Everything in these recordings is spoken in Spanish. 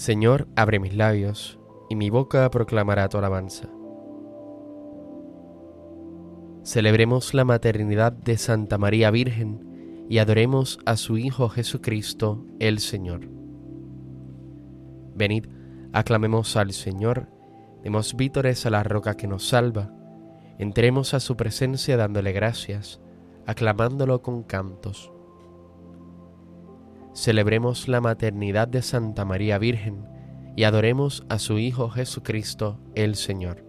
Señor, abre mis labios, y mi boca proclamará tu alabanza. Celebremos la maternidad de Santa María Virgen y adoremos a su Hijo Jesucristo, el Señor. Venid, aclamemos al Señor, demos vítores a la roca que nos salva, entremos a su presencia dándole gracias, aclamándolo con cantos. Celebremos la maternidad de Santa María Virgen y adoremos a su Hijo Jesucristo, el Señor.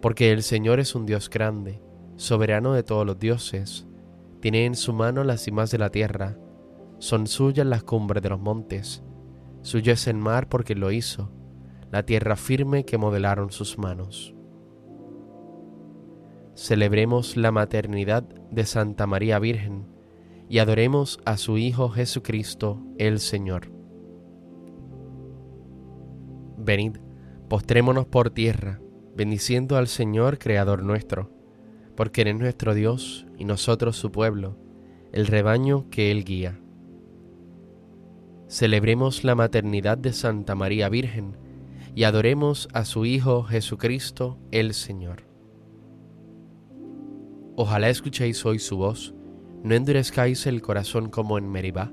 Porque el Señor es un Dios grande, soberano de todos los dioses, tiene en su mano las cimas de la tierra, son suyas las cumbres de los montes, suyo es el mar porque lo hizo, la tierra firme que modelaron sus manos. Celebremos la maternidad de Santa María Virgen y adoremos a su Hijo Jesucristo, el Señor. Venid, postrémonos por tierra, bendiciendo al Señor, Creador nuestro, porque Él es nuestro Dios y nosotros su pueblo, el rebaño que Él guía. Celebremos la maternidad de Santa María Virgen y adoremos a su Hijo Jesucristo, el Señor. Ojalá escuchéis hoy su voz, no endurezcáis el corazón como en Meribá,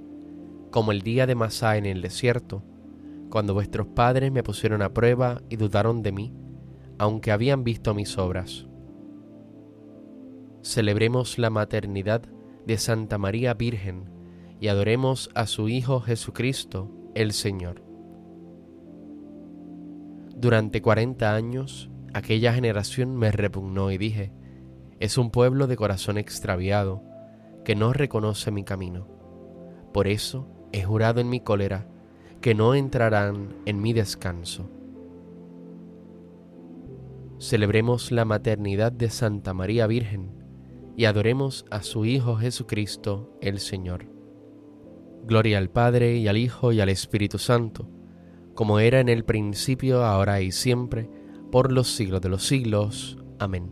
como el día de Masá en el desierto, cuando vuestros padres me pusieron a prueba y dudaron de mí, aunque habían visto mis obras. Celebremos la maternidad de Santa María Virgen y adoremos a su Hijo Jesucristo, el Señor. Durante cuarenta años aquella generación me repugnó y dije, es un pueblo de corazón extraviado que no reconoce mi camino. Por eso he jurado en mi cólera que no entrarán en mi descanso. Celebremos la maternidad de Santa María Virgen y adoremos a su Hijo Jesucristo el Señor. Gloria al Padre y al Hijo y al Espíritu Santo, como era en el principio, ahora y siempre, por los siglos de los siglos. Amén.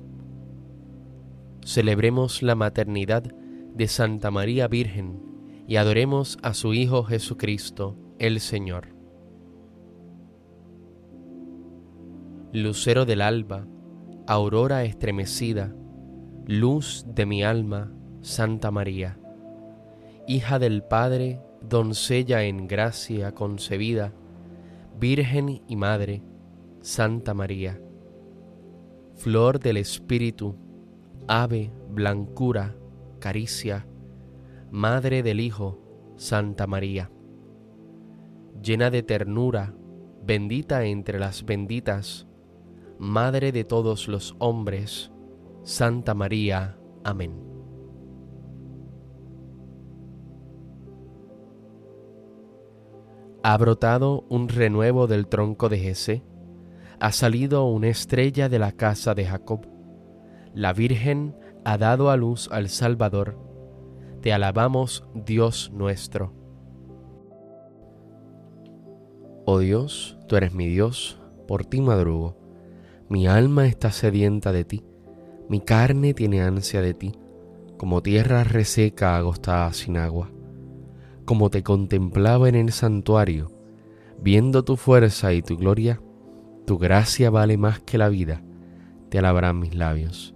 Celebremos la maternidad de Santa María Virgen y adoremos a su Hijo Jesucristo, el Señor. Lucero del alba, aurora estremecida, luz de mi alma, Santa María, hija del Padre, doncella en gracia concebida, Virgen y Madre, Santa María, flor del Espíritu, ave, blancura, caricia, Madre del Hijo, Santa María. Llena de ternura, bendita entre las benditas, Madre de todos los hombres, Santa María. Amén. Ha brotado un renuevo del tronco de Jesé, ha salido una estrella de la casa de Jacob. La Virgen ha dado a luz al Salvador, te alabamos Dios nuestro. Oh Dios, tú eres mi Dios, por ti madrugo. Mi alma está sedienta de ti, mi carne tiene ansia de ti, como tierra reseca agostada sin agua. Como te contemplaba en el santuario, viendo tu fuerza y tu gloria, tu gracia vale más que la vida, te alabarán mis labios.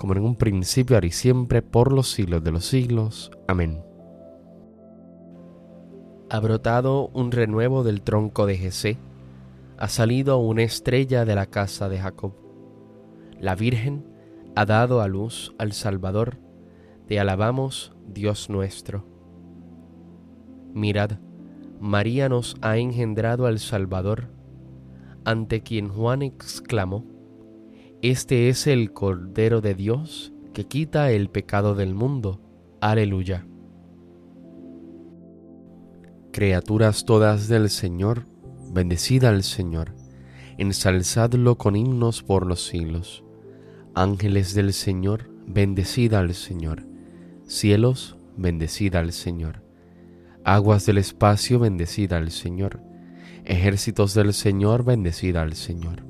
como en un principio, ahora y siempre, por los siglos de los siglos. Amén. Ha brotado un renuevo del tronco de Jesé, ha salido una estrella de la casa de Jacob. La Virgen ha dado a luz al Salvador, te alabamos, Dios nuestro. Mirad, María nos ha engendrado al Salvador, ante quien Juan exclamó, este es el Cordero de Dios que quita el pecado del mundo. Aleluya. Criaturas todas del Señor, bendecida al Señor, ensalzadlo con himnos por los siglos. Ángeles del Señor, bendecida al Señor. Cielos, bendecida al Señor. Aguas del espacio, bendecida al Señor. Ejércitos del Señor, bendecida al Señor.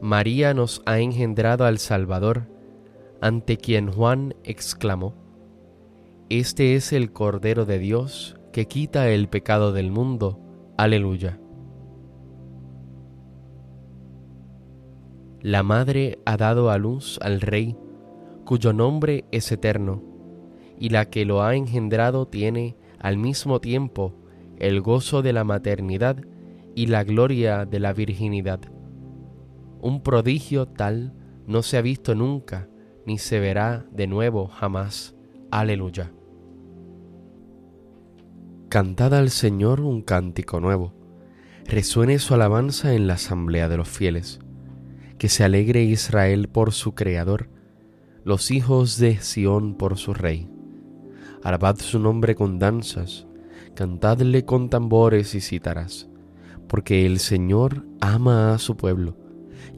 María nos ha engendrado al Salvador, ante quien Juan exclamó, Este es el Cordero de Dios que quita el pecado del mundo. Aleluya. La Madre ha dado a luz al Rey, cuyo nombre es eterno, y la que lo ha engendrado tiene al mismo tiempo el gozo de la maternidad y la gloria de la virginidad. Un prodigio tal no se ha visto nunca, ni se verá de nuevo jamás. Aleluya. Cantad al Señor un cántico nuevo. Resuene su alabanza en la asamblea de los fieles. Que se alegre Israel por su Creador, los hijos de Sión por su Rey. Alabad su nombre con danzas, cantadle con tambores y cítaras, porque el Señor ama a su pueblo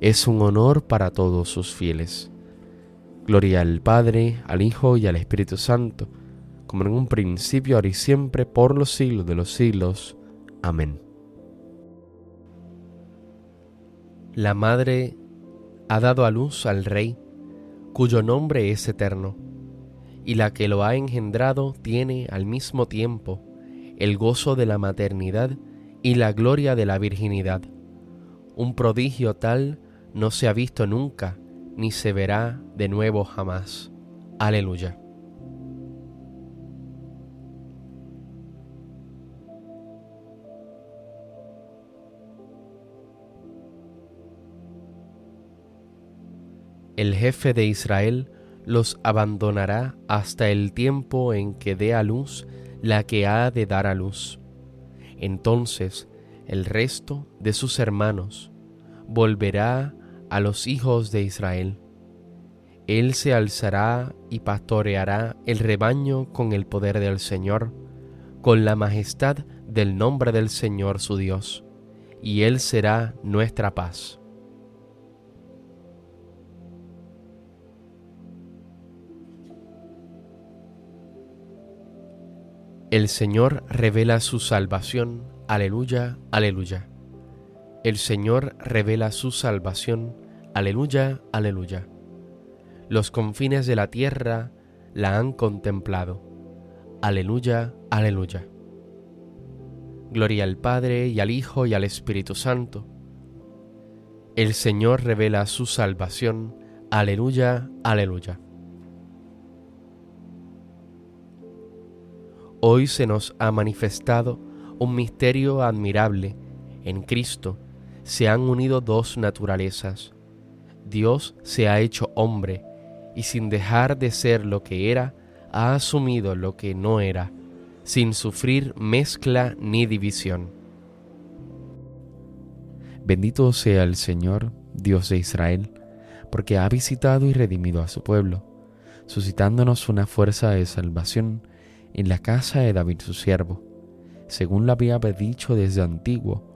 es un honor para todos sus fieles. Gloria al Padre, al Hijo y al Espíritu Santo, como en un principio, ahora y siempre, por los siglos de los siglos. Amén. La Madre ha dado a luz al Rey, cuyo nombre es eterno, y la que lo ha engendrado tiene al mismo tiempo el gozo de la maternidad y la gloria de la virginidad. Un prodigio tal no se ha visto nunca, ni se verá de nuevo jamás. Aleluya. el jefe de Israel los abandonará hasta el tiempo en que dé a luz la que ha de dar a luz. Entonces el resto de sus hermanos volverá a los hijos de Israel. Él se alzará y pastoreará el rebaño con el poder del Señor, con la majestad del nombre del Señor su Dios, y Él será nuestra paz. El Señor revela su salvación. Aleluya, aleluya. El Señor revela su salvación. Aleluya, aleluya. Los confines de la tierra la han contemplado. Aleluya, aleluya. Gloria al Padre y al Hijo y al Espíritu Santo. El Señor revela su salvación. Aleluya, aleluya. Hoy se nos ha manifestado un misterio admirable. En Cristo se han unido dos naturalezas. Dios se ha hecho hombre y sin dejar de ser lo que era, ha asumido lo que no era, sin sufrir mezcla ni división. Bendito sea el Señor, Dios de Israel, porque ha visitado y redimido a su pueblo, suscitándonos una fuerza de salvación en la casa de David su siervo, según lo había dicho desde antiguo,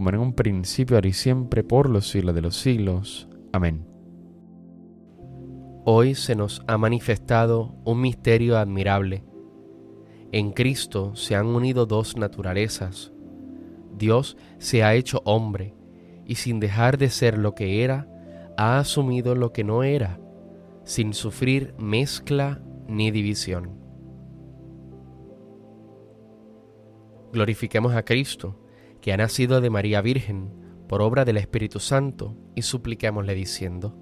como en un principio, ahora y siempre, por los siglos de los siglos. Amén. Hoy se nos ha manifestado un misterio admirable. En Cristo se han unido dos naturalezas. Dios se ha hecho hombre y sin dejar de ser lo que era, ha asumido lo que no era sin sufrir mezcla ni división. Glorifiquemos a Cristo, que ha nacido de María Virgen, por obra del Espíritu Santo, y supliquémosle diciendo,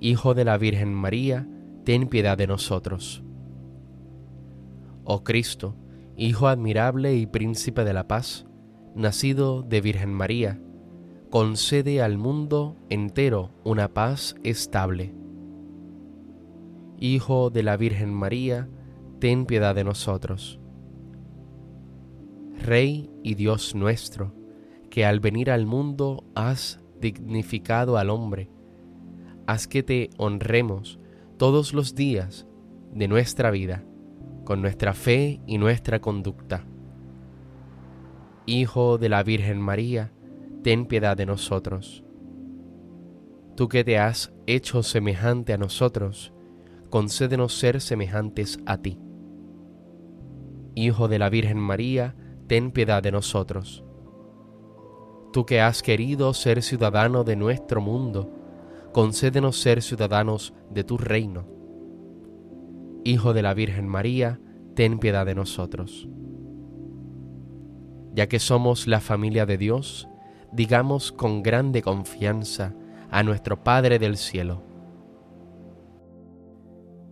Hijo de la Virgen María, ten piedad de nosotros. Oh Cristo, Hijo admirable y príncipe de la paz, nacido de Virgen María, concede al mundo entero una paz estable Hijo de la Virgen María, ten piedad de nosotros. Rey y Dios nuestro, que al venir al mundo has dignificado al hombre, haz que te honremos todos los días de nuestra vida, con nuestra fe y nuestra conducta. Hijo de la Virgen María, ten piedad de nosotros. Tú que te has hecho semejante a nosotros, concédenos ser semejantes a ti. Hijo de la Virgen María, ten piedad de nosotros. Tú que has querido ser ciudadano de nuestro mundo, concédenos ser ciudadanos de tu reino. Hijo de la Virgen María, ten piedad de nosotros. Ya que somos la familia de Dios, digamos con grande confianza a nuestro Padre del cielo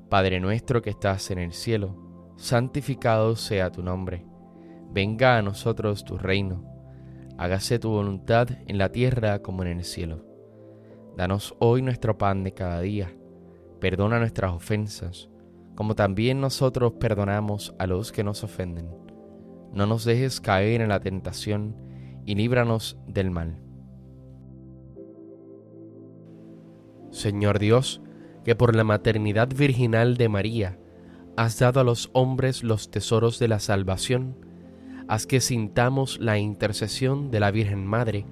Padre nuestro que estás en el cielo, santificado sea tu nombre. Venga a nosotros tu reino. Hágase tu voluntad en la tierra como en el cielo. Danos hoy nuestro pan de cada día. Perdona nuestras ofensas, como también nosotros perdonamos a los que nos ofenden. No nos dejes caer en la tentación y líbranos del mal. Señor Dios, que por la maternidad virginal de María has dado a los hombres los tesoros de la salvación, haz que sintamos la intercesión de la Virgen Madre,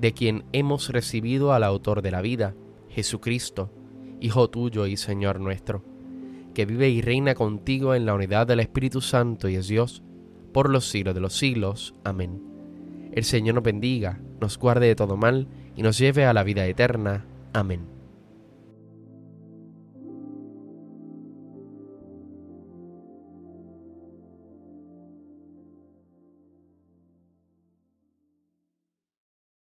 de quien hemos recibido al autor de la vida, Jesucristo, Hijo tuyo y Señor nuestro, que vive y reina contigo en la unidad del Espíritu Santo y es Dios, por los siglos de los siglos. Amén. El Señor nos bendiga, nos guarde de todo mal y nos lleve a la vida eterna. Amén.